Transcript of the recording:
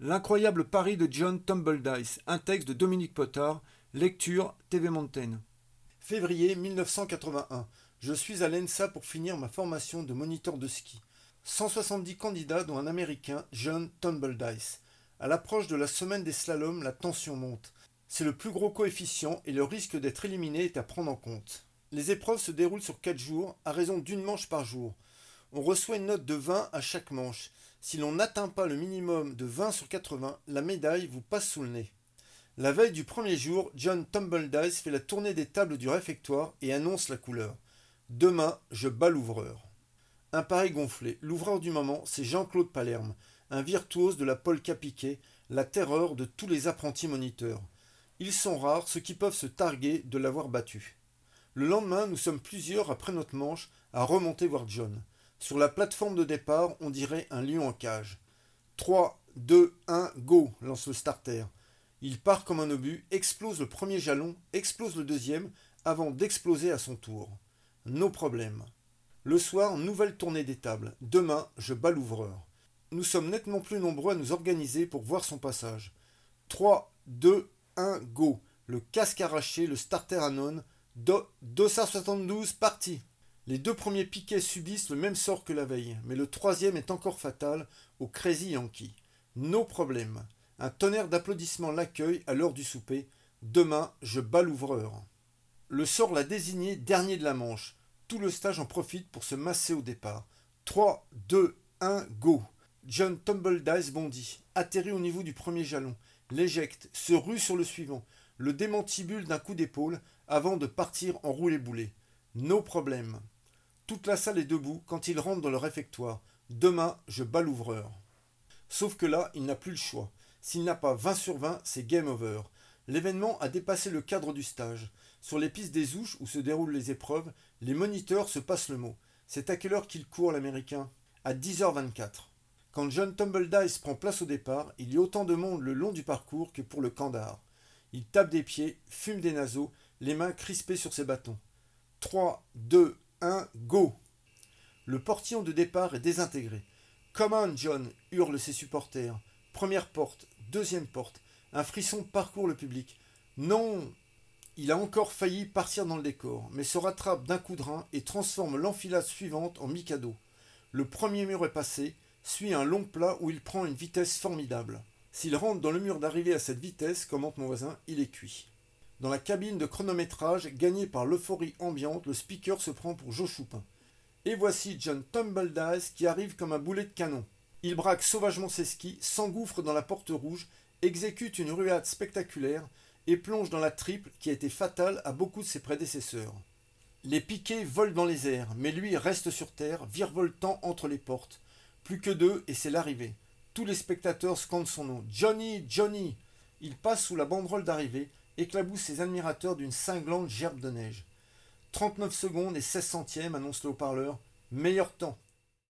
L'incroyable pari de John Tumbledice, un texte de Dominique Potard, lecture TV Mountain. Février 1981. Je suis à l'ENSA pour finir ma formation de moniteur de ski. 170 candidats dont un Américain, John Tumbledice. À l'approche de la semaine des slaloms, la tension monte. C'est le plus gros coefficient et le risque d'être éliminé est à prendre en compte. Les épreuves se déroulent sur 4 jours, à raison d'une manche par jour. On reçoit une note de 20 à chaque manche. Si l'on n'atteint pas le minimum de 20 sur 80, la médaille vous passe sous le nez. La veille du premier jour, John Tumbledice fait la tournée des tables du réfectoire et annonce la couleur. Demain, je bats l'ouvreur. Un pari gonflé. L'ouvreur du moment, c'est Jean-Claude Palerme, un virtuose de la polka piquée, la terreur de tous les apprentis moniteurs. Ils sont rares ceux qui peuvent se targuer de l'avoir battu. Le lendemain, nous sommes plusieurs après notre manche à remonter voir John. Sur la plateforme de départ, on dirait un lion en cage. 3, 2, 1, go lance le starter. Il part comme un obus, explose le premier jalon, explose le deuxième, avant d'exploser à son tour. Nos problèmes. Le soir, nouvelle tournée des tables. Demain, je bats l'ouvreur. Nous sommes nettement plus nombreux à nous organiser pour voir son passage. 3, 2, 1, go. Le casque arraché, le starter anon. Do 272, parti. Les deux premiers piquets subissent le même sort que la veille, mais le troisième est encore fatal au Crazy Yankee. Nos problèmes. Un tonnerre d'applaudissements l'accueille à l'heure du souper. Demain, je bats l'ouvreur. Le sort l'a désigné dernier de la manche. Tout le stage en profite pour se masser au départ. 3, 2, 1, go. John Tumbledice bondit, atterrit au niveau du premier jalon, l'éjecte, se rue sur le suivant, le démantibule d'un coup d'épaule avant de partir en roulé-boulé. Nos problèmes. Toute la salle est debout quand il rentre dans le réfectoire. Demain, je bats l'ouvreur. Sauf que là, il n'a plus le choix. S'il n'a pas 20 sur 20, c'est game over. L'événement a dépassé le cadre du stage. Sur les pistes des ouches où se déroulent les épreuves, les moniteurs se passent le mot. C'est à quelle heure qu'il court l'américain? À 10h24. Quand John Tumbledice prend place au départ, il y a autant de monde le long du parcours que pour le Candar. Il tape des pieds, fume des naseaux, les mains crispées sur ses bâtons. 3, 2, 1, go Le portillon de départ est désintégré. Come on, John hurlent ses supporters. Première porte, deuxième porte. Un frisson parcourt le public. Non Il a encore failli partir dans le décor, mais se rattrape d'un coup de rein et transforme l'enfilade suivante en Mikado. Le premier mur est passé, suit un long plat où il prend une vitesse formidable. S'il rentre dans le mur d'arrivée à cette vitesse, commente mon voisin, il est cuit. Dans la cabine de chronométrage, gagnée par l'euphorie ambiante, le speaker se prend pour Joe Choupin. Et voici John Tumbledice qui arrive comme un boulet de canon. Il braque sauvagement ses skis, s'engouffre dans la porte rouge, exécute une ruade spectaculaire et plonge dans la triple qui a été fatale à beaucoup de ses prédécesseurs. Les piquets volent dans les airs, mais lui reste sur terre, virevoltant entre les portes. Plus que deux et c'est l'arrivée. Tous les spectateurs scandent son nom. Johnny, Johnny Il passe sous la banderole d'arrivée, éclabousse ses admirateurs d'une cinglante gerbe de neige. 39 secondes et 16 centièmes, annonce le haut-parleur. Meilleur temps.